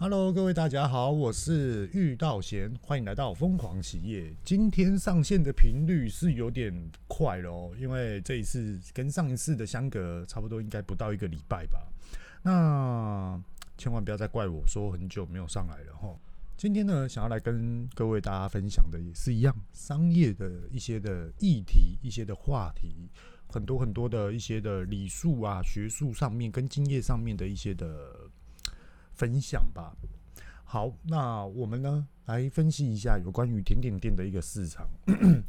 Hello，各位大家好，我是玉道贤，欢迎来到疯狂企业。今天上线的频率是有点快了哦，因为这一次跟上一次的相隔差不多，应该不到一个礼拜吧。那千万不要再怪我说很久没有上来了哈。今天呢，想要来跟各位大家分享的也是一样，商业的一些的议题、一些的话题，很多很多的一些的礼数啊、学术上面跟经验上面的一些的。分享吧。好，那我们呢来分析一下有关于甜点店的一个市场。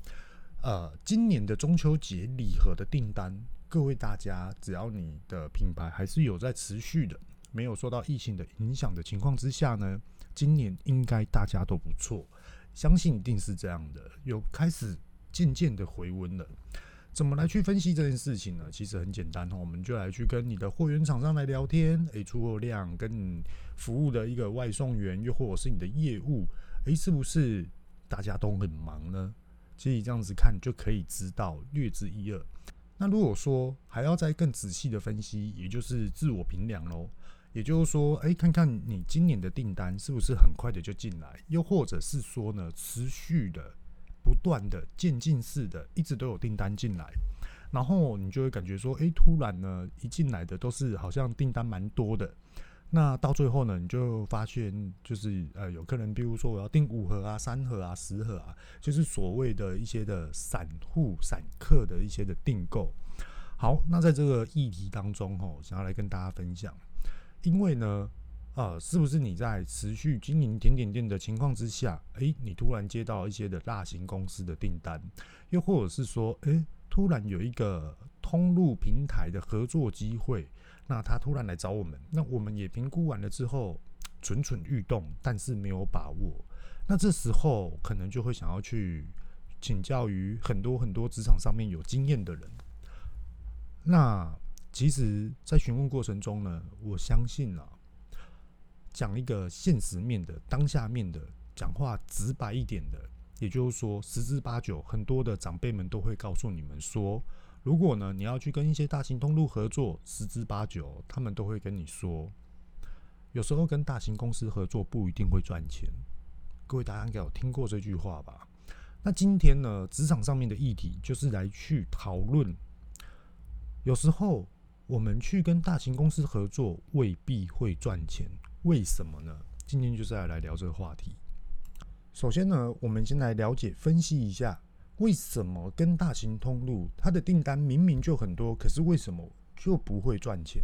呃，今年的中秋节礼盒的订单，各位大家，只要你的品牌还是有在持续的，没有受到疫情的影响的情况之下呢，今年应该大家都不错，相信一定是这样的，有开始渐渐的回温了。怎么来去分析这件事情呢？其实很简单，我们就来去跟你的货源厂商来聊天，诶，出货量跟你服务的一个外送员，又或者是你的业务，诶，是不是大家都很忙呢？其实这样子看就可以知道略知一二。那如果说还要再更仔细的分析，也就是自我评量喽。也就是说，诶，看看你今年的订单是不是很快的就进来，又或者是说呢，持续的。不断的渐进式的，一直都有订单进来，然后你就会感觉说，诶，突然呢，一进来的都是好像订单蛮多的，那到最后呢，你就发现就是呃，有客人，比如说我要订五盒啊、三盒啊、十盒啊，就是所谓的一些的散户、散客的一些的订购。好，那在这个议题当中，吼，想要来跟大家分享，因为呢。啊，是不是你在持续经营甜点店的情况之下，诶，你突然接到一些的大型公司的订单，又或者是说，诶，突然有一个通路平台的合作机会，那他突然来找我们，那我们也评估完了之后，蠢蠢欲动，但是没有把握，那这时候可能就会想要去请教于很多很多职场上面有经验的人。那其实，在询问过程中呢，我相信啊。讲一个现实面的、当下面的讲话，直白一点的，也就是说，十之八九，很多的长辈们都会告诉你们说，如果呢你要去跟一些大型通路合作，十之八九他们都会跟你说，有时候跟大型公司合作不一定会赚钱。各位大家应该有听过这句话吧？那今天呢，职场上面的议题就是来去讨论，有时候我们去跟大型公司合作未必会赚钱。为什么呢？今天就是要来聊这个话题。首先呢，我们先来了解、分析一下，为什么跟大型通路它的订单明明就很多，可是为什么就不会赚钱？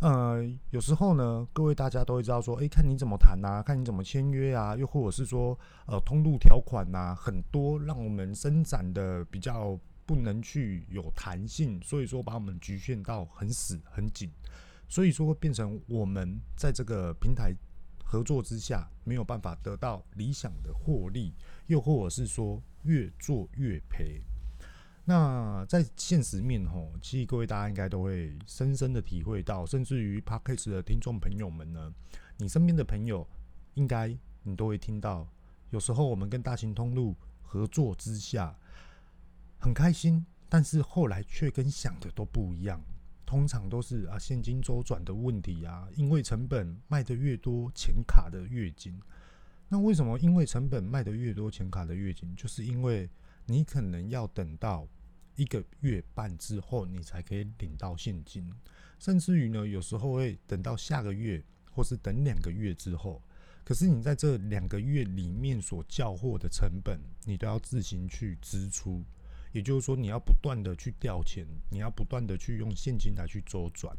呃，有时候呢，各位大家都会知道说，诶，看你怎么谈啊，看你怎么签约啊，又或者是说，呃，通路条款呐，很多让我们伸展的比较不能去有弹性，所以说把我们局限到很死很紧。所以说，会变成我们在这个平台合作之下，没有办法得到理想的获利，又或者是说越做越赔。那在现实面吼，其实各位大家应该都会深深的体会到，甚至于 Podcast 的听众朋友们呢，你身边的朋友应该你都会听到，有时候我们跟大型通路合作之下很开心，但是后来却跟想的都不一样。通常都是啊现金周转的问题啊，因为成本卖得越多，钱卡的越紧。那为什么？因为成本卖得越多，钱卡的越紧，就是因为你可能要等到一个月半之后，你才可以领到现金，甚至于呢，有时候会等到下个月，或是等两个月之后。可是你在这两个月里面所交货的成本，你都要自行去支出。也就是说，你要不断的去调钱，你要不断的去用现金来去周转，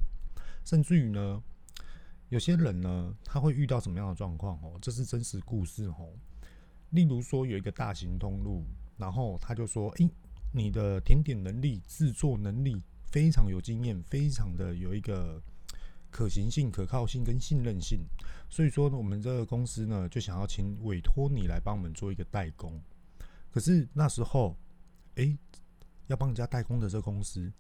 甚至于呢，有些人呢，他会遇到什么样的状况哦？这是真实故事哦。例如说，有一个大型通路，然后他就说：“诶，你的甜点能力、制作能力非常有经验，非常的有一个可行性、可靠性跟信任性。所以说呢，我们这个公司呢，就想要请委托你来帮我们做一个代工。可是那时候。”诶，要帮人家代工的这公司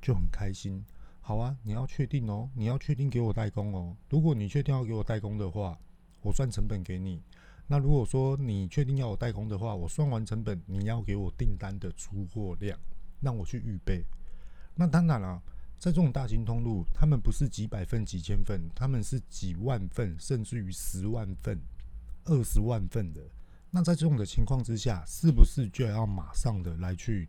就很开心。好啊，你要确定哦，你要确定给我代工哦。如果你确定要给我代工的话，我算成本给你。那如果说你确定要我代工的话，我算完成本，你要给我订单的出货量，让我去预备。那当然了，在这种大型通路，他们不是几百份、几千份，他们是几万份，甚至于十万份、二十万份的。那在这种的情况之下，是不是就要马上的来去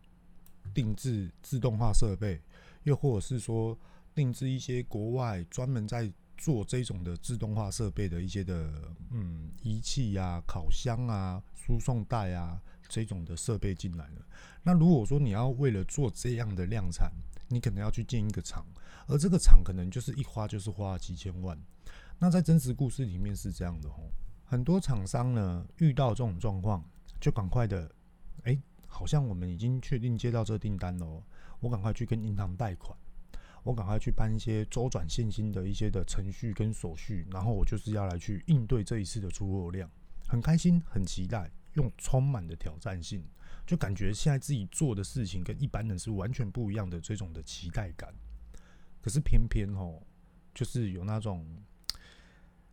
定制自动化设备，又或者是说定制一些国外专门在做这种的自动化设备的一些的嗯仪器啊、烤箱啊、输送带啊这种的设备进来了？那如果说你要为了做这样的量产，你可能要去建一个厂，而这个厂可能就是一花就是花几千万。那在真实故事里面是这样的哦，很多厂商呢遇到这种状况，就赶快的，哎，好像我们已经确定接到这订单了，我赶快去跟银行贷款，我赶快去办一些周转现金的一些的程序跟手续，然后我就是要来去应对这一次的出货量，很开心，很期待，用充满的挑战性。就感觉现在自己做的事情跟一般人是完全不一样的这种的期待感，可是偏偏哦，就是有那种，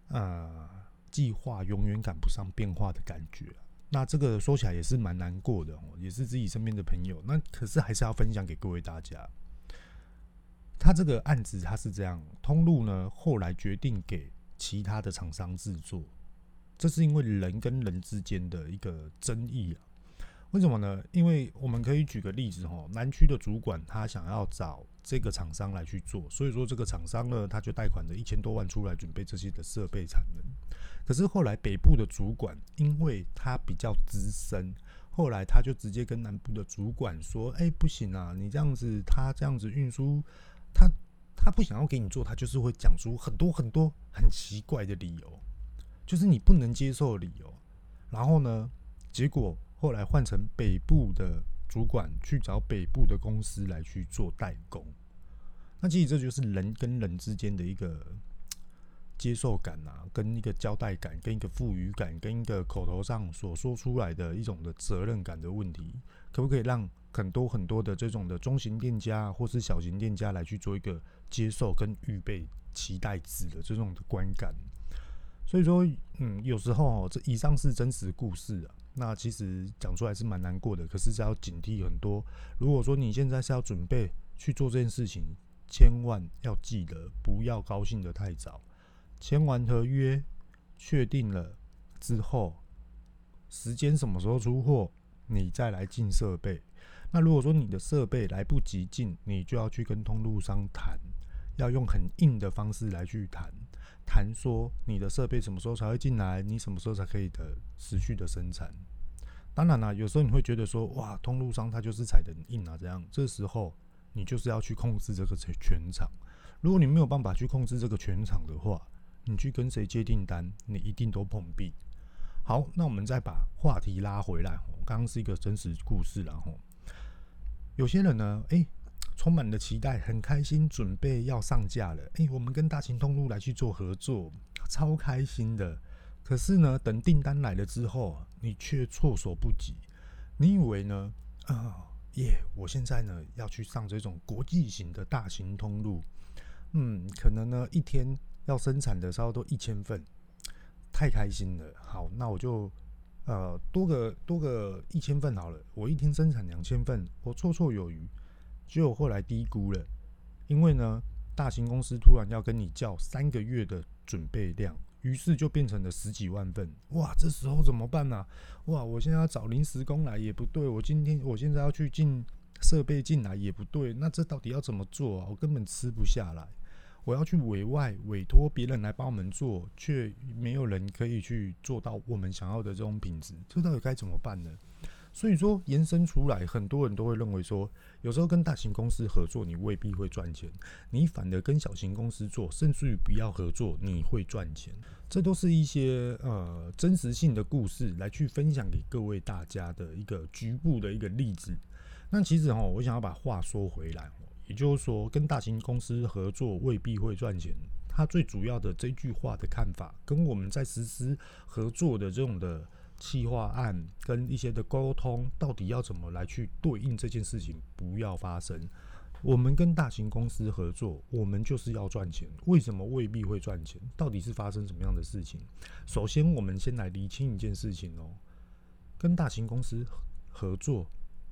呃，计划永远赶不上变化的感觉。那这个说起来也是蛮难过的哦，也是自己身边的朋友。那可是还是要分享给各位大家。他这个案子他是这样，通路呢后来决定给其他的厂商制作，这是因为人跟人之间的一个争议啊。为什么呢？因为我们可以举个例子哈，南区的主管他想要找这个厂商来去做，所以说这个厂商呢，他就贷款了一千多万出来准备这些的设备产能。可是后来北部的主管，因为他比较资深，后来他就直接跟南部的主管说：“哎，不行啊，你这样子，他这样子运输，他他不想要给你做，他就是会讲出很多很多很奇怪的理由，就是你不能接受的理由。然后呢，结果。”后来换成北部的主管去找北部的公司来去做代工，那其实这就是人跟人之间的一个接受感啊，跟一个交代感，跟一个赋予感，跟一个口头上所说出来的一种的责任感的问题，可不可以让很多很多的这种的中型店家或是小型店家来去做一个接受跟预备期待值的这种的观感？所以说，嗯，有时候这以上是真实故事啊。那其实讲出来是蛮难过的，可是是要警惕很多。如果说你现在是要准备去做这件事情，千万要记得不要高兴得太早。签完合约，确定了之后，时间什么时候出货，你再来进设备。那如果说你的设备来不及进，你就要去跟通路商谈，要用很硬的方式来去谈。谈说你的设备什么时候才会进来？你什么时候才可以的持续的生产？当然啦，有时候你会觉得说，哇，通路商他就是踩得很硬啊，这样。这时候你就是要去控制这个全全场。如果你没有办法去控制这个全场的话，你去跟谁接订单，你一定都碰壁。好，那我们再把话题拉回来。我刚刚是一个真实故事，然后有些人呢，诶、充满了期待，很开心，准备要上架了。诶，我们跟大型通路来去做合作，超开心的。可是呢，等订单来了之后，你却措手不及。你以为呢？啊，耶！我现在呢要去上这种国际型的大型通路，嗯，可能呢一天要生产的差不多一千份，太开心了。好，那我就呃多个多个一千份好了，我一天生产两千份，我绰绰有余。结果后来低估了，因为呢，大型公司突然要跟你叫三个月的准备量，于是就变成了十几万份。哇，这时候怎么办呢、啊？哇，我现在要找临时工来也不对，我今天我现在要去进设备进来也不对，那这到底要怎么做啊？我根本吃不下来。我要去委外委托别人来帮我们做，却没有人可以去做到我们想要的这种品质，这到底该怎么办呢？所以说，延伸出来，很多人都会认为说，有时候跟大型公司合作，你未必会赚钱；你反而跟小型公司做，甚至于不要合作，你会赚钱。这都是一些呃真实性的故事，来去分享给各位大家的一个局部的一个例子。那其实哈，我想要把话说回来，也就是说，跟大型公司合作未必会赚钱。他最主要的这句话的看法，跟我们在实施合作的这种的。企划案跟一些的沟通，到底要怎么来去对应这件事情，不要发生。我们跟大型公司合作，我们就是要赚钱。为什么未必会赚钱？到底是发生什么样的事情？首先，我们先来厘清一件事情哦。跟大型公司合作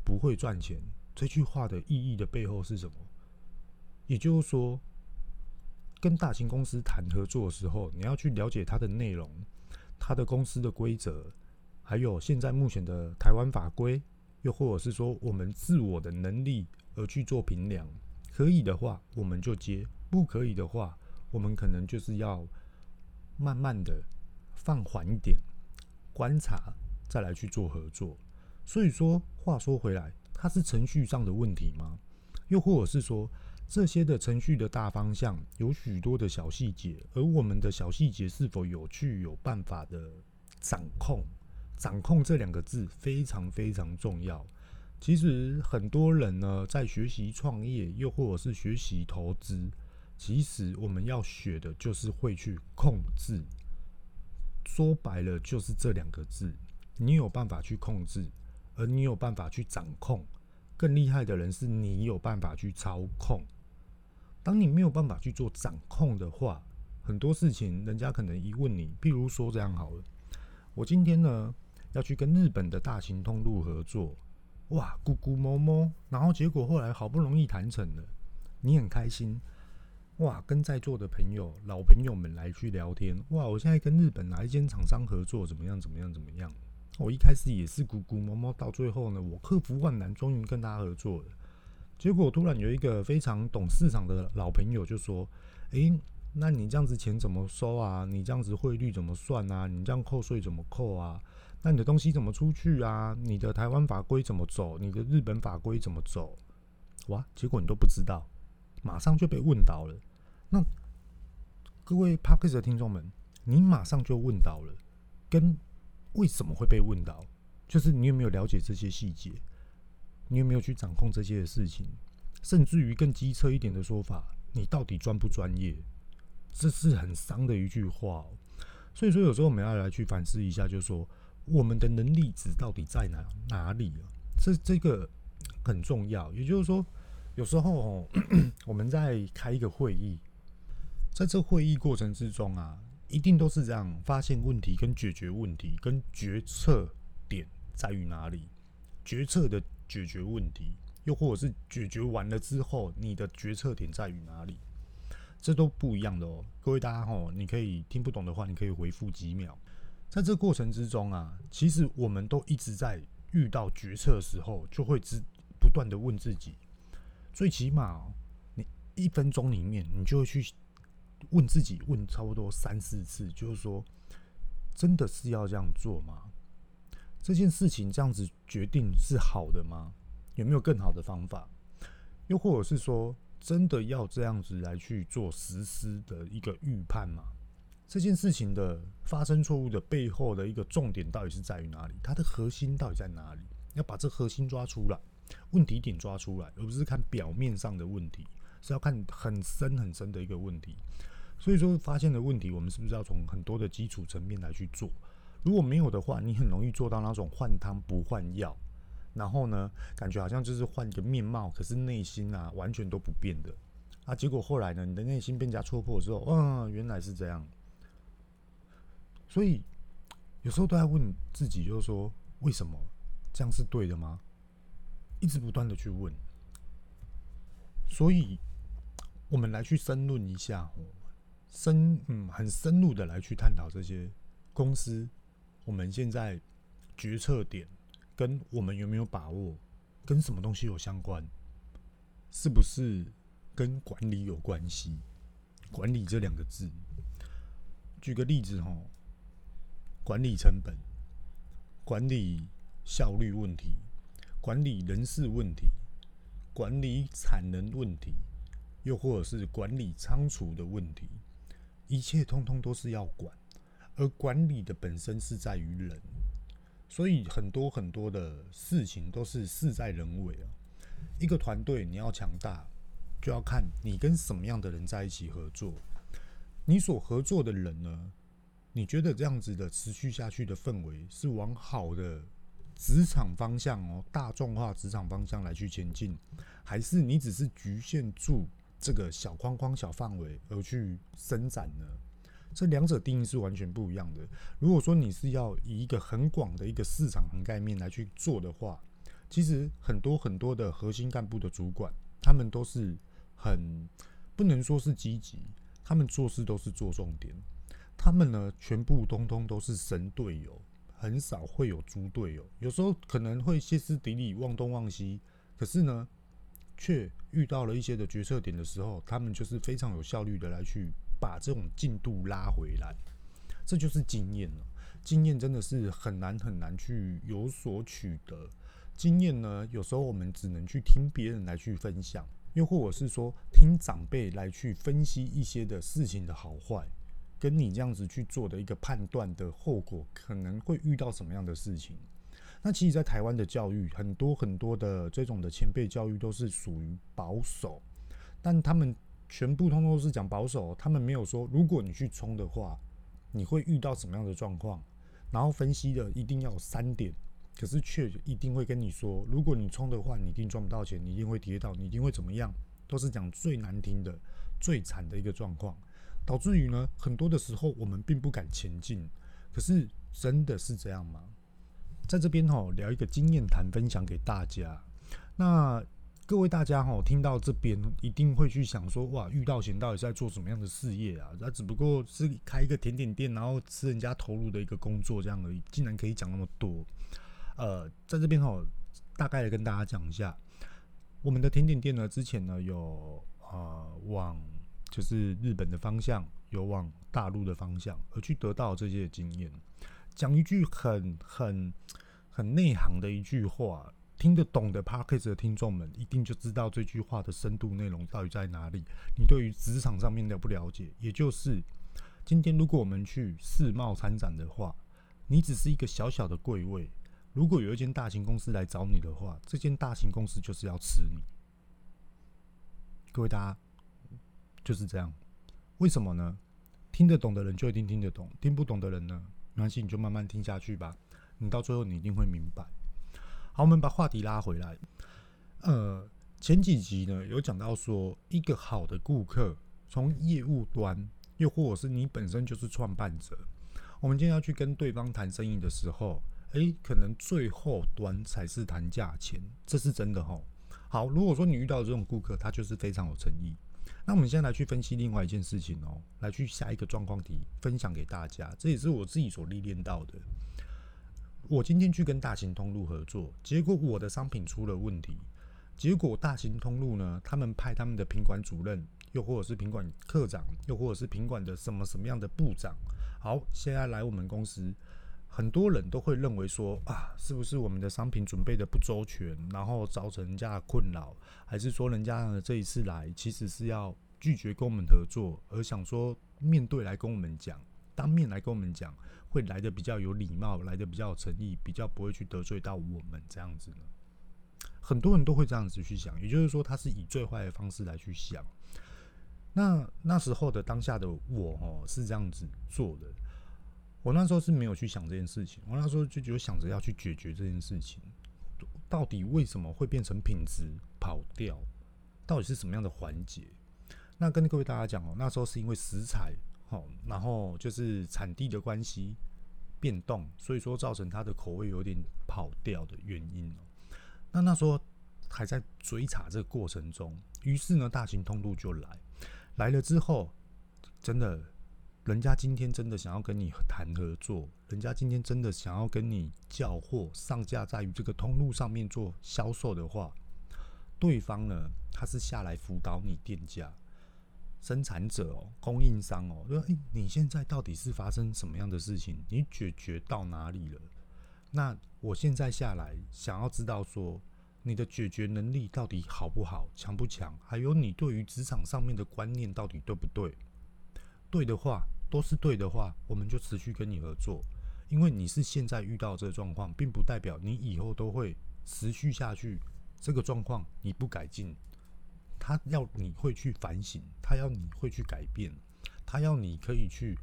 不会赚钱，这句话的意义的背后是什么？也就是说，跟大型公司谈合作的时候，你要去了解它的内容、它的公司的规则，还有现在目前的台湾法规，又或者是说我们自我的能力而去做评量。可以的话，我们就接；不可以的话，我们可能就是要慢慢的放缓一点，观察，再来去做合作。所以说，话说回来，它是程序上的问题吗？又或者是说，这些的程序的大方向有许多的小细节，而我们的小细节是否有去有办法的掌控？掌控这两个字非常非常重要。其实很多人呢，在学习创业，又或者是学习投资，其实我们要学的就是会去控制。说白了，就是这两个字，你有办法去控制。而你有办法去掌控，更厉害的人是你有办法去操控。当你没有办法去做掌控的话，很多事情人家可能一问你，譬如说这样好了，我今天呢要去跟日本的大型通路合作，哇，咕咕摸摸，然后结果后来好不容易谈成了，你很开心，哇，跟在座的朋友、老朋友们来去聊天，哇，我现在跟日本哪一间厂商合作，怎么样，怎么样，怎么样？我一开始也是咕咕摸摸，到最后呢，我克服万难，终于跟他合作了。结果突然有一个非常懂市场的老朋友就说：“诶，那你这样子钱怎么收啊？你这样子汇率怎么算啊？你这样扣税怎么扣啊？那你的东西怎么出去啊？你的台湾法规怎么走？你的日本法规怎么走？哇！结果你都不知道，马上就被问到了。那各位 Podcast 的听众们，你马上就问到了，跟。为什么会被问到？就是你有没有了解这些细节？你有没有去掌控这些的事情？甚至于更机车一点的说法，你到底专不专业？这是很伤的一句话。所以说，有时候我们要来去反思一下，就是说我们的能力值到底在哪哪里啊？这这个很重要。也就是说，有时候哦，我们在开一个会议，在这会议过程之中啊。一定都是这样，发现问题跟解决问题跟决策点在于哪里？决策的解决问题，又或者是解决完了之后，你的决策点在于哪里？这都不一样的哦。各位大家吼，你可以听不懂的话，你可以回复几秒。在这过程之中啊，其实我们都一直在遇到决策的时候，就会只不断的问自己，最起码你一分钟里面，你就会去。问自己问差不多三四次，就是说，真的是要这样做吗？这件事情这样子决定是好的吗？有没有更好的方法？又或者是说，真的要这样子来去做实施的一个预判吗？这件事情的发生错误的背后的一个重点到底是在于哪里？它的核心到底在哪里？要把这核心抓出来，问题点抓出来，而不是看表面上的问题，是要看很深很深的一个问题。所以说，发现的问题，我们是不是要从很多的基础层面来去做？如果没有的话，你很容易做到那种换汤不换药，然后呢，感觉好像就是换一个面貌，可是内心啊完全都不变的啊。结果后来呢，你的内心更加戳破之后，嗯，原来是这样。所以有时候都在问自己，就是说，为什么这样是对的吗？一直不断的去问。所以，我们来去深论一下。深嗯，很深入的来去探讨这些公司，我们现在决策点跟我们有没有把握，跟什么东西有相关，是不是跟管理有关系？管理这两个字，举个例子哈，管理成本、管理效率问题、管理人事问题、管理产能问题，又或者是管理仓储的问题。一切通通都是要管，而管理的本身是在于人，所以很多很多的事情都是事在人为啊。一个团队你要强大，就要看你跟什么样的人在一起合作。你所合作的人呢？你觉得这样子的持续下去的氛围是往好的职场方向哦，大众化职场方向来去前进，还是你只是局限住？这个小框框、小范围而去伸展呢？这两者定义是完全不一样的。如果说你是要以一个很广的一个市场涵盖面来去做的话，其实很多很多的核心干部的主管，他们都是很不能说是积极，他们做事都是做重点，他们呢全部通通都是神队友，很少会有猪队友，有时候可能会歇斯底里、忘东忘西，可是呢，却遇到了一些的决策点的时候，他们就是非常有效率的来去把这种进度拉回来，这就是经验了。经验真的是很难很难去有所取得。经验呢，有时候我们只能去听别人来去分享，又或者是说听长辈来去分析一些的事情的好坏，跟你这样子去做的一个判断的后果，可能会遇到什么样的事情。那其实，在台湾的教育，很多很多的这种的前辈教育都是属于保守，但他们全部通通都是讲保守，他们没有说，如果你去冲的话，你会遇到什么样的状况。然后分析的一定要有三点，可是却一定会跟你说，如果你冲的话，你一定赚不到钱，你一定会跌倒，你一定会怎么样，都是讲最难听的、最惨的一个状况，导致于呢，很多的时候我们并不敢前进。可是真的是这样吗？在这边哈，聊一个经验谈分享给大家。那。各位大家哈，听到这边一定会去想说，哇，遇到贤到底是在做什么样的事业啊？他只不过是开一个甜点店，然后吃人家投入的一个工作这样而已，竟然可以讲那么多。呃，在这边哈，大概的跟大家讲一下，我们的甜点店呢，之前呢有呃往就是日本的方向，有往大陆的方向，而去得到这些经验。讲一句很很很内行的一句话。听得懂的 Podcast 的听众们，一定就知道这句话的深度内容到底在哪里。你对于职场上面的不了解，也就是今天如果我们去世贸参展的话，你只是一个小小的柜位。如果有一间大型公司来找你的话，这间大型公司就是要吃你。各位大家就是这样。为什么呢？听得懂的人就一定听得懂，听不懂的人呢，没关系，你就慢慢听下去吧。你到最后你一定会明白。好，我们把话题拉回来。呃，前几集呢有讲到说，一个好的顾客，从业务端，又或者是你本身就是创办者，我们今天要去跟对方谈生意的时候，诶，可能最后端才是谈价钱，这是真的吼。好，如果说你遇到这种顾客，他就是非常有诚意。那我们现在来去分析另外一件事情哦，来去下一个状况题，分享给大家，这也是我自己所历练到的。我今天去跟大型通路合作，结果我的商品出了问题。结果大型通路呢，他们派他们的品管主任，又或者是品管科长，又或者是品管的什么什么样的部长。好，现在来我们公司，很多人都会认为说啊，是不是我们的商品准备的不周全，然后造成人家的困扰，还是说人家呢这一次来其实是要拒绝跟我们合作，而想说面对来跟我们讲，当面来跟我们讲。会来的比较有礼貌，来的比较有诚意，比较不会去得罪到我们这样子呢。很多人都会这样子去想，也就是说，他是以最坏的方式来去想。那那时候的当下的我哦，是这样子做的。我那时候是没有去想这件事情，我那时候就就想着要去解决这件事情。到底为什么会变成品质跑掉？到底是什么样的环节？那跟各位大家讲哦，那时候是因为食材。然后就是产地的关系变动，所以说造成它的口味有点跑掉的原因。那那时候还在追查这个过程中，于是呢，大型通路就来，来了之后，真的，人家今天真的想要跟你谈合作，人家今天真的想要跟你叫货上架在于这个通路上面做销售的话，对方呢，他是下来辅导你店家。生产者哦，供应商哦，说，诶，你现在到底是发生什么样的事情？你解决到哪里了？那我现在下来想要知道说，你的解决能力到底好不好，强不强？还有你对于职场上面的观念到底对不对？对的话，都是对的话，我们就持续跟你合作。因为你是现在遇到这个状况，并不代表你以后都会持续下去。这个状况你不改进。他要你会去反省，他要你会去改变，他要你可以去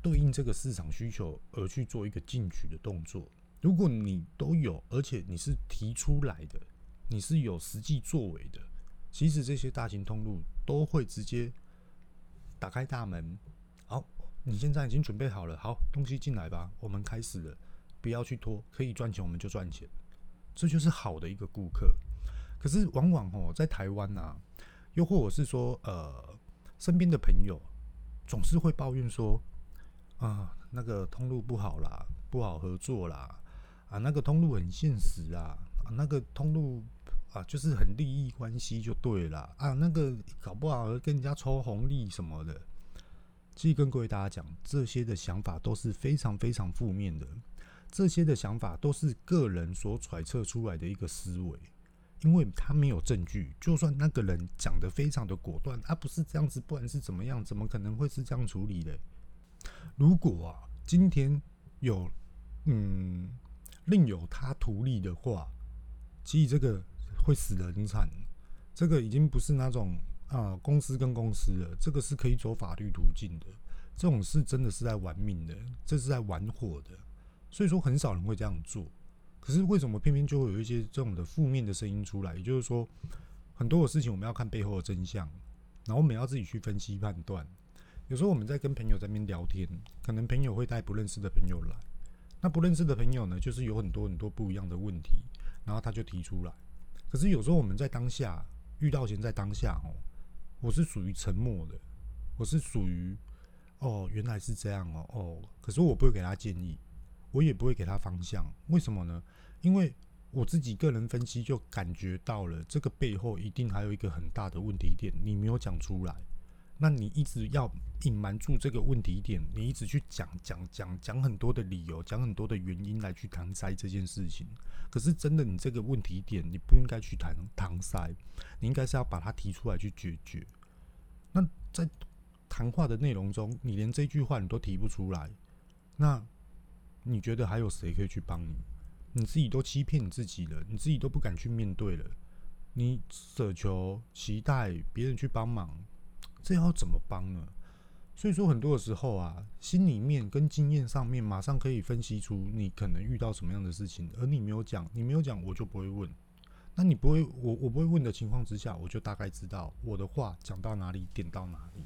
对应这个市场需求而去做一个进取的动作。如果你都有，而且你是提出来的，你是有实际作为的，其实这些大型通路都会直接打开大门。好，你现在已经准备好了，好，东西进来吧，我们开始了，不要去拖，可以赚钱我们就赚钱，这就是好的一个顾客。可是往往哦，在台湾呐，又或者是说，呃，身边的朋友总是会抱怨说，啊，那个通路不好啦，不好合作啦，啊，那个通路很现实啊，啊，那个通路啊，就是很利益关系就对了啊，那个搞不好跟人家抽红利什么的。其实跟各位大家讲，这些的想法都是非常非常负面的，这些的想法都是个人所揣测出来的一个思维。因为他没有证据，就算那个人讲得非常的果断，他不是这样子，不然是怎么样？怎么可能会是这样处理的？如果啊，今天有嗯另有他图利的话，其实这个会死得很惨。这个已经不是那种啊公司跟公司了，这个是可以走法律途径的。这种事真的是在玩命的，这是在玩火的。所以说，很少人会这样做。可是为什么偏偏就会有一些这种的负面的声音出来？也就是说，很多的事情我们要看背后的真相，然后我们要自己去分析判断。有时候我们在跟朋友在那边聊天，可能朋友会带不认识的朋友来，那不认识的朋友呢，就是有很多很多不一样的问题，然后他就提出来。可是有时候我们在当下遇到前在当下哦，我是属于沉默的，我是属于哦原来是这样哦哦，可是我不会给他建议。我也不会给他方向，为什么呢？因为我自己个人分析就感觉到了，这个背后一定还有一个很大的问题点，你没有讲出来。那你一直要隐瞒住这个问题点，你一直去讲讲讲讲很多的理由，讲很多的原因来去搪塞这件事情。可是真的，你这个问题点，你不应该去谈搪塞，你应该是要把它提出来去解决。那在谈话的内容中，你连这句话你都提不出来，那。你觉得还有谁可以去帮你？你自己都欺骗你自己了，你自己都不敢去面对了，你舍求期待别人去帮忙，这要怎么帮呢？所以说，很多的时候啊，心里面跟经验上面，马上可以分析出你可能遇到什么样的事情，而你没有讲，你没有讲，我就不会问。那你不会，我我不会问的情况之下，我就大概知道我的话讲到哪里，点到哪里。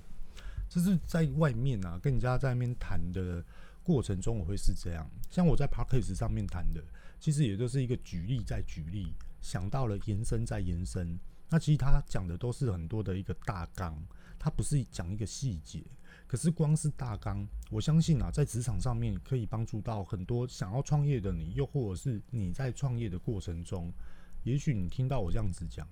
这是在外面啊，跟人家在外面谈的。过程中我会是这样，像我在 Podcast 上面谈的，其实也就是一个举例再举例，想到了延伸再延伸。那其实他讲的都是很多的一个大纲，他不是讲一个细节。可是光是大纲，我相信啊，在职场上面可以帮助到很多想要创业的你，又或者是你在创业的过程中，也许你听到我这样子讲，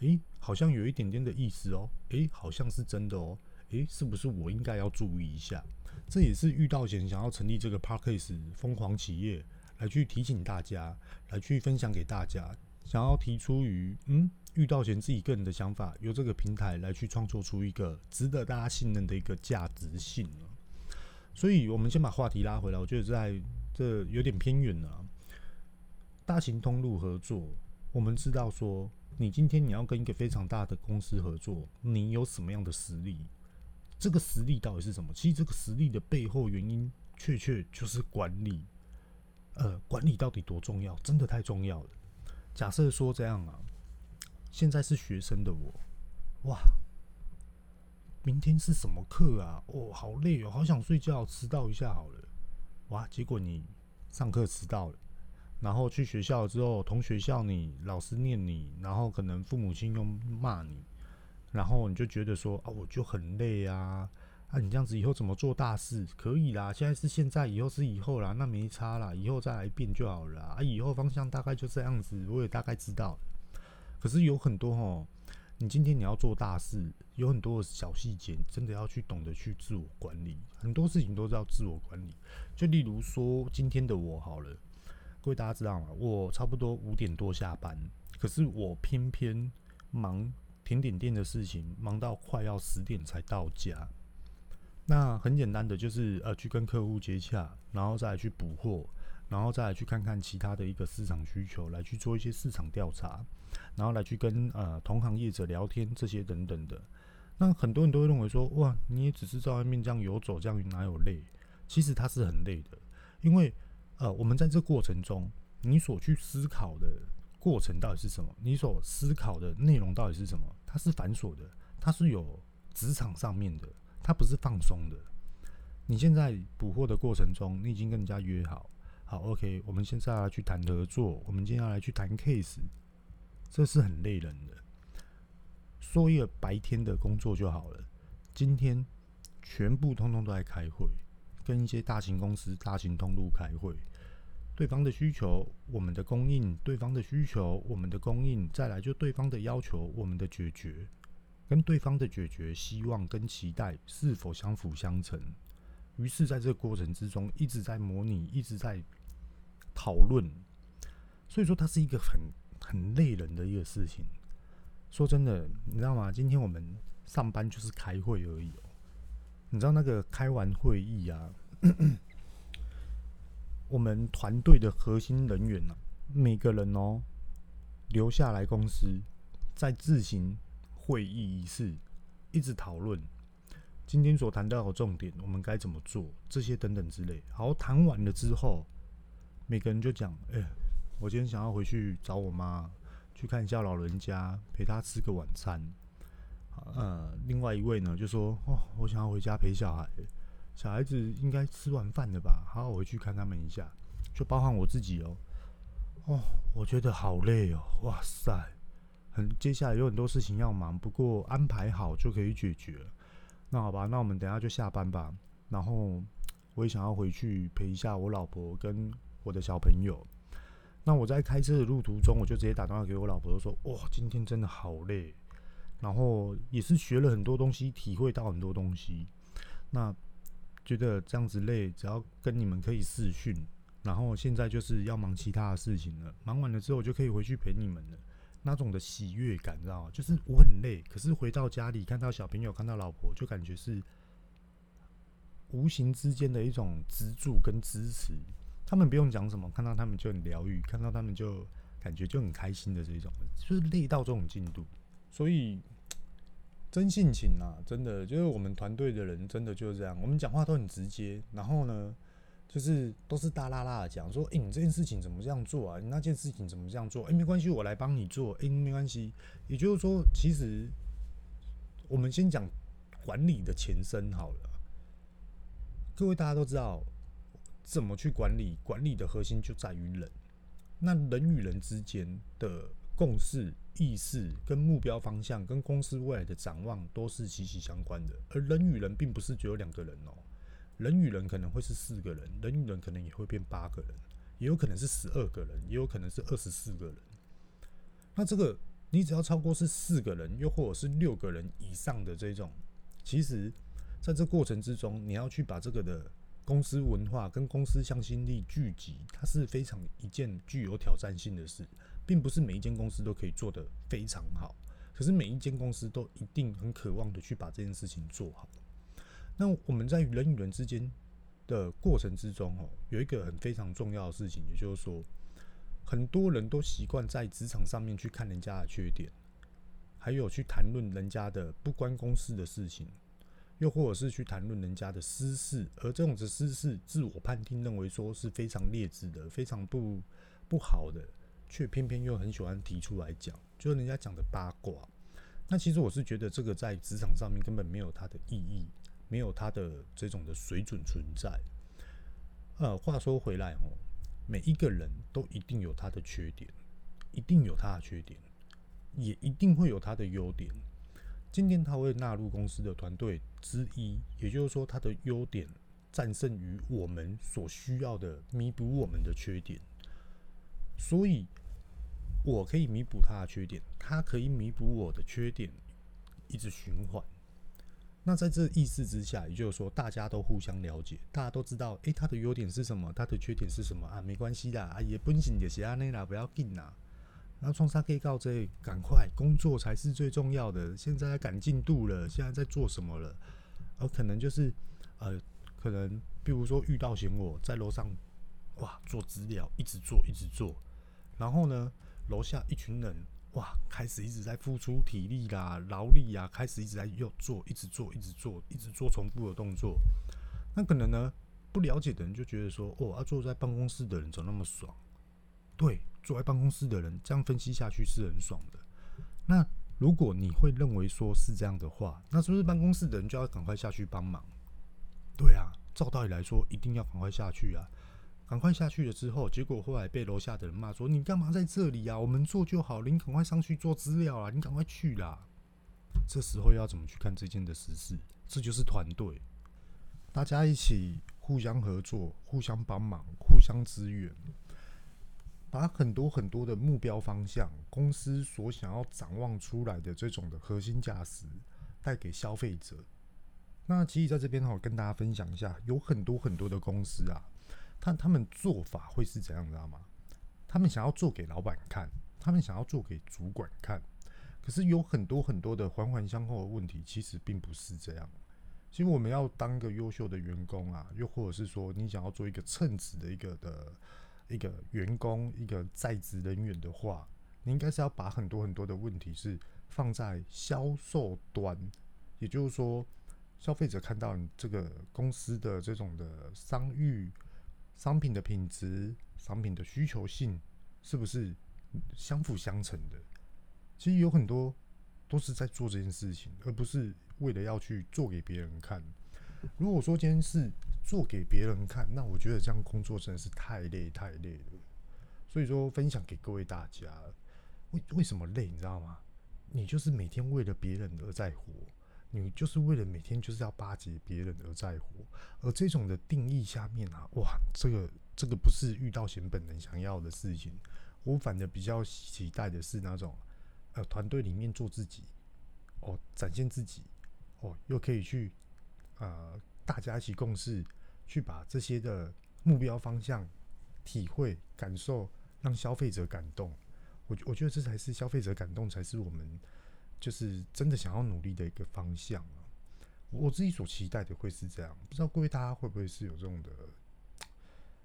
诶，好像有一点点的意思哦，诶，好像是真的哦，诶，是不是我应该要注意一下？这也是遇到贤想要成立这个 Podcast 疯狂企业，来去提醒大家，来去分享给大家，想要提出于嗯遇到前自己个人的想法，由这个平台来去创作出一个值得大家信任的一个价值性。所以，我们先把话题拉回来，我觉得在这有点偏远了。大型通路合作，我们知道说，你今天你要跟一个非常大的公司合作，你有什么样的实力？这个实力到底是什么？其实这个实力的背后原因，确确就是管理。呃，管理到底多重要？真的太重要了。假设说这样啊，现在是学生的我，哇，明天是什么课啊？哦，好累哦，好想睡觉，迟到一下好了。哇，结果你上课迟到了，然后去学校之后，同学笑你，老师念你，然后可能父母亲又骂你。然后你就觉得说啊，我就很累啊，啊，你这样子以后怎么做大事？可以啦，现在是现在，以后是以后啦，那没差啦，以后再来变就好了啊。以后方向大概就这样子，我也大概知道。可是有很多哦，你今天你要做大事，有很多小细节，真的要去懂得去自我管理。很多事情都是要自我管理。就例如说今天的我好了，各位大家知道吗？我差不多五点多下班，可是我偏偏忙。甜点店的事情忙到快要十点才到家，那很简单的就是呃去跟客户接洽，然后再去补货，然后再来去看看其他的一个市场需求，来去做一些市场调查，然后来去跟呃同行业者聊天这些等等的。那很多人都会认为说，哇，你也只是在外面这样游走，这样哪有累？其实它是很累的，因为呃我们在这过程中，你所去思考的。过程到底是什么？你所思考的内容到底是什么？它是繁琐的，它是有职场上面的，它不是放松的。你现在补货的过程中，你已经跟人家约好，好，OK，我们现在要来去谈合作，我们今天要来去谈 case，这是很累人的。说一个白天的工作就好了。今天全部通通都在开会，跟一些大型公司、大型通路开会。对方的需求，我们的供应；对方的需求，我们的供应。再来就对方的要求，我们的解决，跟对方的解决希望跟期待是否相辅相成？于是，在这个过程之中，一直在模拟，一直在讨论。所以说，它是一个很很累人的一个事情。说真的，你知道吗？今天我们上班就是开会而已哦。你知道那个开完会议啊？我们团队的核心人员、啊，每个人哦，留下来公司，在自行会议仪式，一直讨论今天所谈到的重点，我们该怎么做，这些等等之类。好，谈完了之后，每个人就讲：“哎、我今天想要回去找我妈，去看一下老人家，陪她吃个晚餐。”呃，另外一位呢，就说：“哦，我想要回家陪小孩。”小孩子应该吃完饭了吧？好，我回去看他们一下，就包含我自己哦。哦，我觉得好累哦，哇塞，很接下来有很多事情要忙，不过安排好就可以解决。那好吧，那我们等下就下班吧。然后我也想要回去陪一下我老婆跟我的小朋友。那我在开车的路途中，我就直接打电话给我老婆说：“哇，今天真的好累。”然后也是学了很多东西，体会到很多东西。那。觉得这样子累，只要跟你们可以视讯，然后现在就是要忙其他的事情了。忙完了之后就可以回去陪你们了，那种的喜悦感，你知道吗？就是我很累，可是回到家里看到小朋友，看到老婆，就感觉是无形之间的一种资助跟支持。他们不用讲什么，看到他们就很疗愈，看到他们就感觉就很开心的这种，就是累到这种进度，所以。真性情啊，真的就是我们团队的人，真的就是这样。我们讲话都很直接，然后呢，就是都是大剌剌的讲说：“诶、欸，你这件事情怎么这样做啊？你那件事情怎么这样做？诶、欸，没关系，我来帮你做。诶、欸，没关系。”也就是说，其实我们先讲管理的前身好了。各位大家都知道，怎么去管理？管理的核心就在于人。那人与人之间的。共识、意识跟目标方向，跟公司未来的展望都是息息相关的。而人与人并不是只有两个人哦，人与人可能会是四个人，人与人可能也会变八个人，也有可能是十二个人，也有可能是二十四个人。那这个你只要超过是四个人，又或者是六个人以上的这种，其实在这过程之中，你要去把这个的公司文化跟公司向心力聚集，它是非常一件具有挑战性的事。并不是每一间公司都可以做得非常好，可是每一间公司都一定很渴望的去把这件事情做好。那我们在人与人之间的过程之中，哦，有一个很非常重要的事情，也就是说，很多人都习惯在职场上面去看人家的缺点，还有去谈论人家的不关公司的事情，又或者是去谈论人家的私事，而这种的私事，自我判定认为说是非常劣质的，非常不不好的。却偏偏又很喜欢提出来讲，就是人家讲的八卦。那其实我是觉得这个在职场上面根本没有它的意义，没有它的这种的水准存在。呃，话说回来哦，每一个人都一定有他的缺点，一定有他的缺点，也一定会有他的优点。今天他会纳入公司的团队之一，也就是说他的优点战胜于我们所需要的，弥补我们的缺点。所以。我可以弥补他的缺点，他可以弥补我的缺点，一直循环。那在这意识之下，也就是说，大家都互相了解，大家都知道，诶、他的优点是什么，他的缺点是什么啊？没关系的，啊，也本性就是安内啦，不要紧啦。然后从啥可以告这，赶快工作才是最重要的。现在赶进度了，现在在做什么了？而可能就是，呃，可能比如说遇到嫌我在楼上，哇，做资料，一直做，一直做，然后呢？楼下一群人哇，开始一直在付出体力啦、劳力呀，开始一直在又做，一直做，一直做，一直做重复的动作。那可能呢，不了解的人就觉得说，哦，啊，坐在办公室的人怎么那么爽？对，坐在办公室的人这样分析下去是很爽的。那如果你会认为说是这样的话，那是不是办公室的人就要赶快下去帮忙？对啊，照道理来说，一定要赶快下去啊。赶快下去了之后，结果后来被楼下的人骂说：“你干嘛在这里啊？我们做就好了，你赶快上去做资料啊！你赶快去啦！”这时候要怎么去看这件的实事？这就是团队，大家一起互相合作、互相帮忙、互相支援，把很多很多的目标方向、公司所想要展望出来的这种的核心价值带给消费者。那其实在这边哈，我跟大家分享一下，有很多很多的公司啊，他他们做法会是怎样，知道吗？他们想要做给老板看，他们想要做给主管看。可是有很多很多的环环相扣的问题，其实并不是这样。其实我们要当个优秀的员工啊，又或者是说你想要做一个称职的一个的一个员工，一个在职人员的话，你应该是要把很多很多的问题是放在销售端，也就是说，消费者看到你这个公司的这种的商誉、商品的品质、商品的需求性，是不是相辅相成的？其实有很多都是在做这件事情，而不是为了要去做给别人看。如果说今天是做给别人看，那我觉得这样工作真的是太累太累了。所以说，分享给各位大家，为为什么累？你知道吗？你就是每天为了别人而在活，你就是为了每天就是要巴结别人而在活。而这种的定义下面啊，哇，这个这个不是遇到贤本人想要的事情。我反而比较期待的是那种。呃，团队里面做自己，哦，展现自己，哦，又可以去，呃，大家一起共事，去把这些的目标方向、体会、感受，让消费者感动。我我觉得这才是消费者感动，才是我们就是真的想要努力的一个方向啊。我自己所期待的会是这样，不知道各位大家会不会是有这种的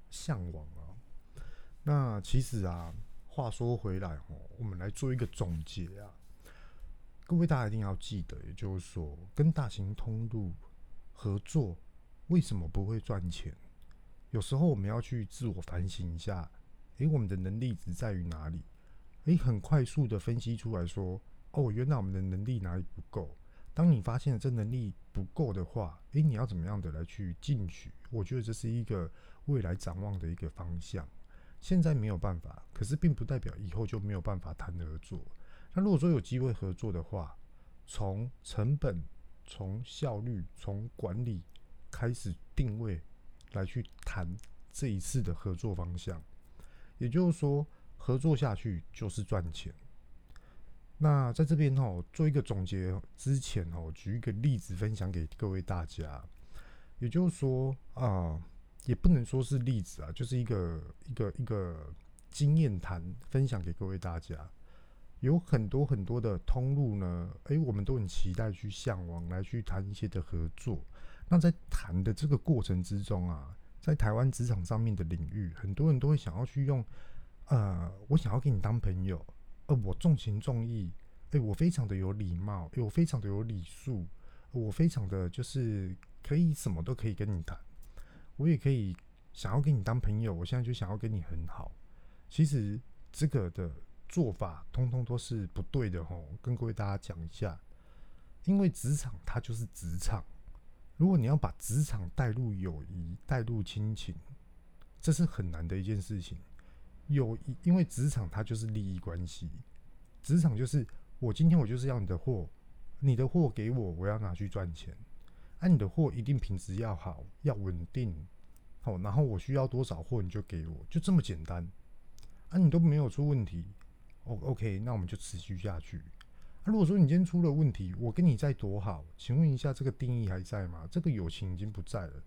向往啊？那其实啊。话说回来哦，我们来做一个总结啊。各位大家一定要记得，也就是说，跟大型通路合作为什么不会赚钱？有时候我们要去自我反省一下，诶，我们的能力值在于哪里？诶，很快速的分析出来说，哦，原来我们的能力哪里不够。当你发现这能力不够的话，诶，你要怎么样的来去进取？我觉得这是一个未来展望的一个方向。现在没有办法，可是并不代表以后就没有办法谈合作。那如果说有机会合作的话，从成本、从效率、从管理开始定位来去谈这一次的合作方向，也就是说，合作下去就是赚钱。那在这边哦，做一个总结之前哦，举一个例子分享给各位大家，也就是说啊。也不能说是例子啊，就是一个一个一个经验谈，分享给各位大家。有很多很多的通路呢，诶、我们都很期待去向往来去谈一些的合作。那在谈的这个过程之中啊，在台湾职场上面的领域，很多人都会想要去用，呃，我想要跟你当朋友，呃，我重情重义，哎、我非常的有礼貌，诶、欸，我非常的有礼数，我非常的就是可以什么都可以跟你谈。我也可以想要跟你当朋友，我现在就想要跟你很好。其实这个的做法，通通都是不对的吼。跟各位大家讲一下，因为职场它就是职场，如果你要把职场带入友谊、带入亲情，这是很难的一件事情。友谊，因为职场它就是利益关系，职场就是我今天我就是要你的货，你的货给我，我要拿去赚钱。那、啊、你的货一定品质要好，要稳定，好，然后我需要多少货你就给我，就这么简单。啊，你都没有出问题哦，OK，那我们就持续下去。啊，如果说你今天出了问题，我跟你再多好，请问一下这个定义还在吗？这个友情已经不在了。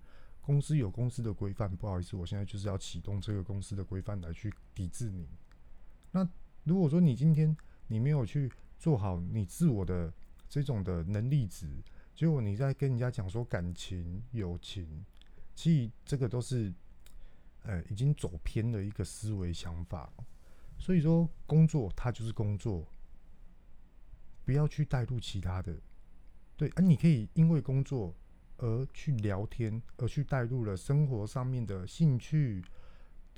公司有公司的规范，不好意思，我现在就是要启动这个公司的规范来去抵制你。那如果说你今天你没有去做好你自我的这种的能力值。结果你在跟人家讲说感情、友情，其实这个都是，呃，已经走偏了一个思维想法。所以说，工作它就是工作，不要去带入其他的。对，啊，你可以因为工作而去聊天，而去带入了生活上面的兴趣，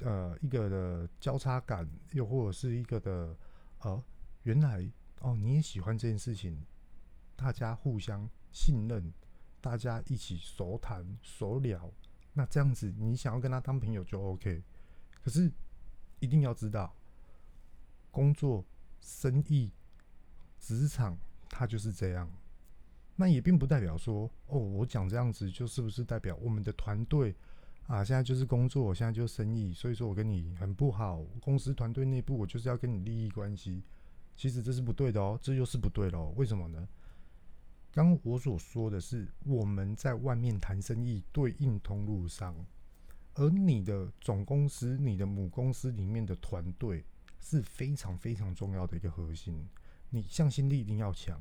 呃，一个的交叉感，又或者是一个的，呃，原来哦，你也喜欢这件事情，大家互相。信任，大家一起熟谈熟聊，那这样子你想要跟他当朋友就 OK。可是一定要知道，工作、生意、职场它就是这样。那也并不代表说，哦，我讲这样子就是不是代表我们的团队啊，现在就是工作，现在就是生意，所以说我跟你很不好。公司团队内部我就是要跟你利益关系，其实这是不对的哦，这又是不对的哦。为什么呢？刚我所说的是我们在外面谈生意对应通路上，而你的总公司、你的母公司里面的团队是非常非常重要的一个核心，你向心力一定要强。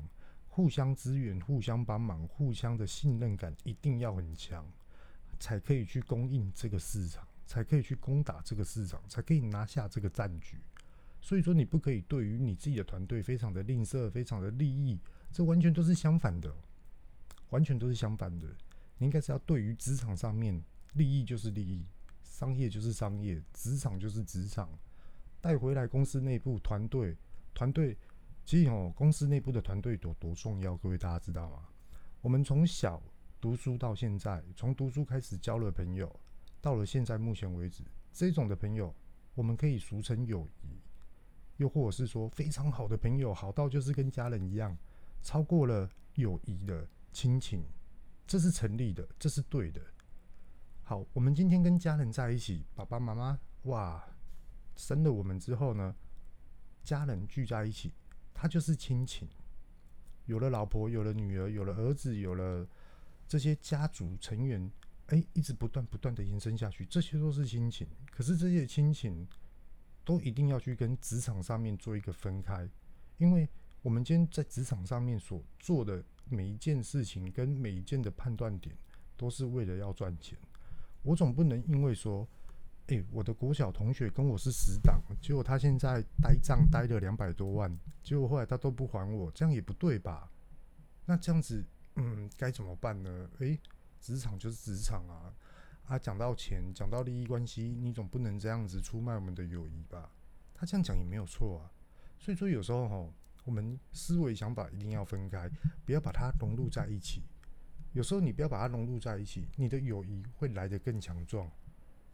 互相支援、互相帮忙、互相的信任感一定要很强，才可以去供应这个市场，才可以去攻打这个市场，才可以拿下这个战局。所以说，你不可以对于你自己的团队非常的吝啬、非常的利益，这完全都是相反的，完全都是相反的。你应该是要对于职场上面，利益就是利益，商业就是商业，职场就是职场，带回来公司内部团队，团队。其实哦，公司内部的团队多多重要，各位大家知道吗？我们从小读书到现在，从读书开始交了朋友，到了现在目前为止，这种的朋友我们可以俗称友谊，又或者是说非常好的朋友，好到就是跟家人一样，超过了友谊的亲情，这是成立的，这是对的。好，我们今天跟家人在一起，爸爸妈妈哇，生了我们之后呢，家人聚在一起。他就是亲情，有了老婆，有了女儿，有了儿子，有了这些家族成员，哎、一直不断不断的延伸下去，这些都是亲情。可是这些亲情都一定要去跟职场上面做一个分开，因为我们今天在职场上面所做的每一件事情跟每一件的判断点，都是为了要赚钱。我总不能因为说。诶、我的国小同学跟我是死党，结果他现在呆账呆了两百多万，结果后来他都不还我，这样也不对吧？那这样子，嗯，该怎么办呢？诶、职场就是职场啊，啊，讲到钱，讲到利益关系，你总不能这样子出卖我们的友谊吧？他这样讲也没有错啊。所以说，有时候哈，我们思维想法一定要分开，不要把它融入在一起。有时候你不要把它融入在一起，你的友谊会来得更强壮。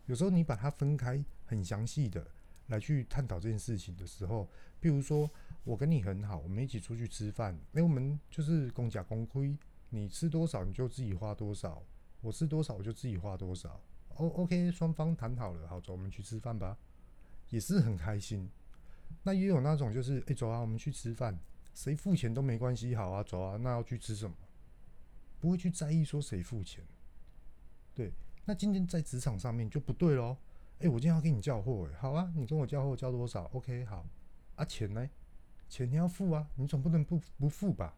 有时候你把它分开，很详细的来去探讨这件事情的时候，比如说我跟你很好，我们一起出去吃饭，哎，我们就是公甲公亏，你吃多少你就自己花多少，我吃多少我就自己花多少。哦，OK，双方谈好了，好，走，我们去吃饭吧，也是很开心。那也有那种就是，哎，走啊，我们去吃饭，谁付钱都没关系，好啊，走啊，那要去吃什么？不会去在意说谁付钱，对。那今天在职场上面就不对喽，哎、我今天要给你交货，哎，好啊，你跟我交货交多少？OK，好，啊，钱呢？钱你要付啊，你总不能不不付吧？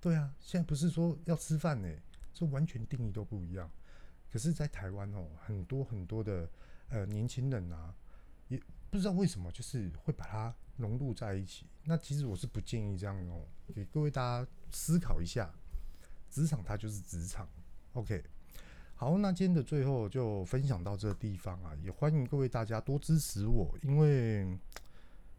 对啊，现在不是说要吃饭呢，这完全定义都不一样。可是，在台湾哦，很多很多的呃年轻人啊，也不知道为什么，就是会把它融入在一起。那其实我是不建议这样哦，给各位大家思考一下，职场它就是职场，OK。好，那今天的最后就分享到这个地方啊，也欢迎各位大家多支持我，因为，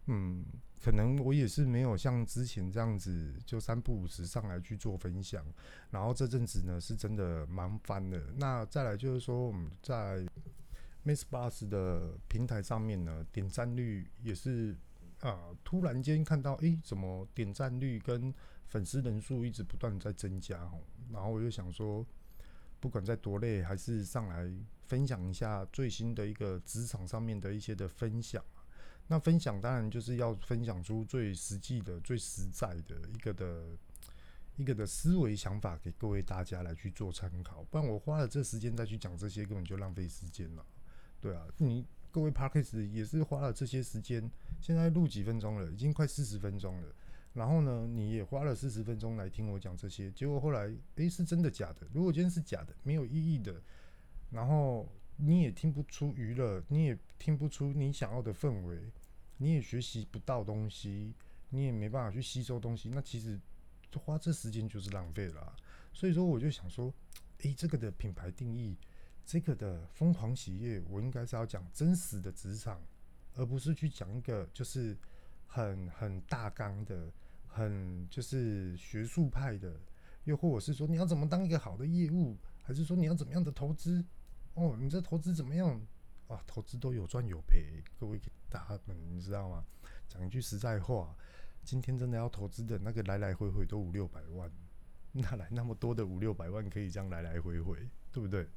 嗯，可能我也是没有像之前这样子就三不五时上来去做分享，然后这阵子呢是真的忙翻了。那再来就是说，我们在 MixerBox 的平台上面呢，点赞率也是啊，突然间看到，诶、怎么点赞率跟粉丝人数一直不断在增加哦，然后我就想说。不管在多累，还是上来分享一下最新的一个职场上面的一些的分享。那分享当然就是要分享出最实际的、最实在的一个的一个的思维想法给各位大家来去做参考。不然我花了这时间再去讲这些，根本就浪费时间了。对啊，你各位 parkas 也是花了这些时间，现在录几分钟了，已经快四十分钟了。然后呢，你也花了四十分钟来听我讲这些，结果后来，诶，是真的假的？如果今天是假的，没有意义的，然后你也听不出娱乐，你也听不出你想要的氛围，你也学习不到东西，你也没办法去吸收东西，那其实花这时间就是浪费了。所以说，我就想说，诶，这个的品牌定义，这个的疯狂企业，我应该是要讲真实的职场，而不是去讲一个就是很很大纲的。很就是学术派的，又或者是说你要怎么当一个好的业务，还是说你要怎么样的投资？哦，你这投资怎么样？啊，投资都有赚有赔，各位大们你知道吗？讲一句实在话，今天真的要投资的那个来来回回都五六百万，哪来那么多的五六百万可以这样来来回回，对不对？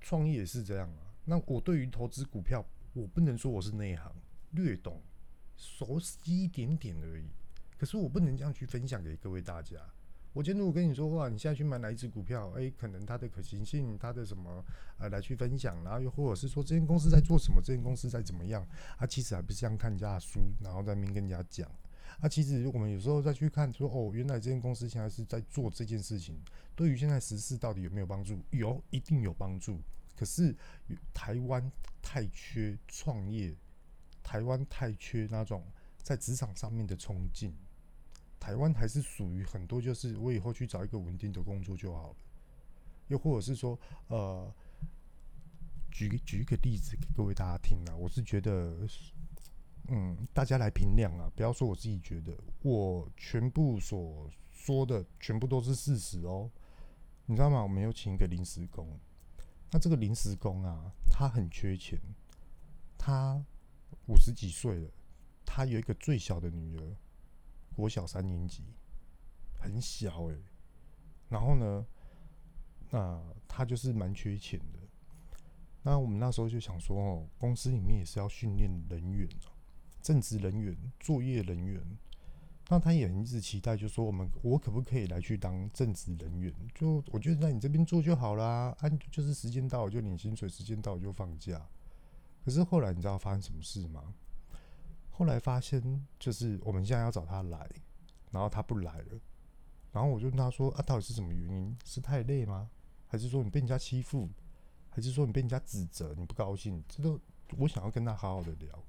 创业也是这样啊。那我对于投资股票，我不能说我是内行，略懂，熟悉一点点而已。可是我不能这样去分享给各位大家。我今天如果跟你说话，你现在去买哪一只股票？诶、可能它的可行性，它的什么呃，来去分享，然后又或者是说这间公司在做什么，这间公司在怎么样？啊，其实还不是像看人家的书，然后在那边跟人家讲。啊，其实我们有时候再去看说，哦，原来这间公司现在是在做这件事情，对于现在时事到底有没有帮助？有，一定有帮助。可是台湾太缺创业，台湾太缺那种在职场上面的冲劲。台湾还是属于很多，就是我以后去找一个稳定的工作就好了，又或者是说，呃，举举一个例子给各位大家听啊，我是觉得，嗯，大家来评量啊，不要说我自己觉得，我全部所说的全部都是事实哦，你知道吗？我们有请一个临时工，那这个临时工啊，他很缺钱，他五十几岁了，他有一个最小的女儿。国小三年级，很小哎、然后呢，那他就是蛮缺钱的。那我们那时候就想说，哦，公司里面也是要训练人员，正职人员、作业人员。那他也很一直期待，就说我们我可不可以来去当正职人员？就我觉得在你这边做就好啦，啊，就是时间到我就领薪水，时间到我就放假。可是后来你知道发生什么事吗？后来发现，就是我们现在要找他来，然后他不来了，然后我就跟他说：“啊，到底是什么原因？是太累吗？还是说你被人家欺负？还是说你被人家指责？你不高兴？”这都我想要跟他好好的聊。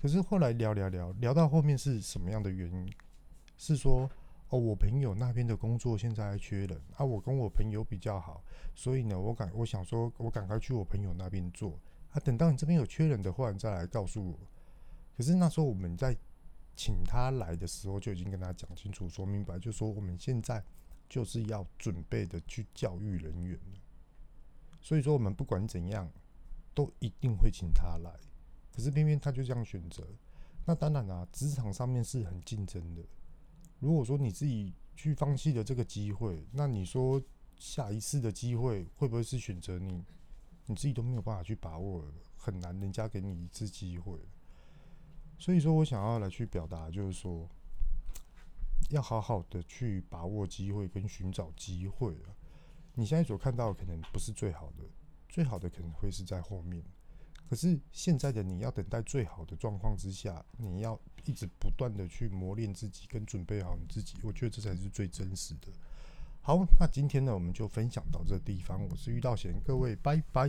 可是后来聊聊聊聊到后面是什么样的原因？是说哦，我朋友那边的工作现在还缺人啊，我跟我朋友比较好，所以呢，我赶我想说，我赶快去我朋友那边做啊。等到你这边有缺人的话，你再来告诉我。可是那时候我们在请他来的时候，就已经跟他讲清楚、说明白，就说我们现在就是要准备的去教育人员。所以说我们不管怎样，都一定会请他来。可是偏偏他就这样选择。那当然啦，职场上面是很竞争的。如果说你自己去放弃了这个机会，那你说下一次的机会会不会是选择你？你自己都没有办法去把握，很难人家给你一次机会。所以说我想要来去表达，就是说，要好好的去把握机会跟寻找机会啊。你现在所看到的可能不是最好的，最好的可能会是在后面。可是现在的你要等待最好的状况之下，你要一直不断的去磨练自己跟准备好你自己，我觉得这才是最真实的。好，那今天呢，我们就分享到这地方。我是玉道贤，各位拜拜。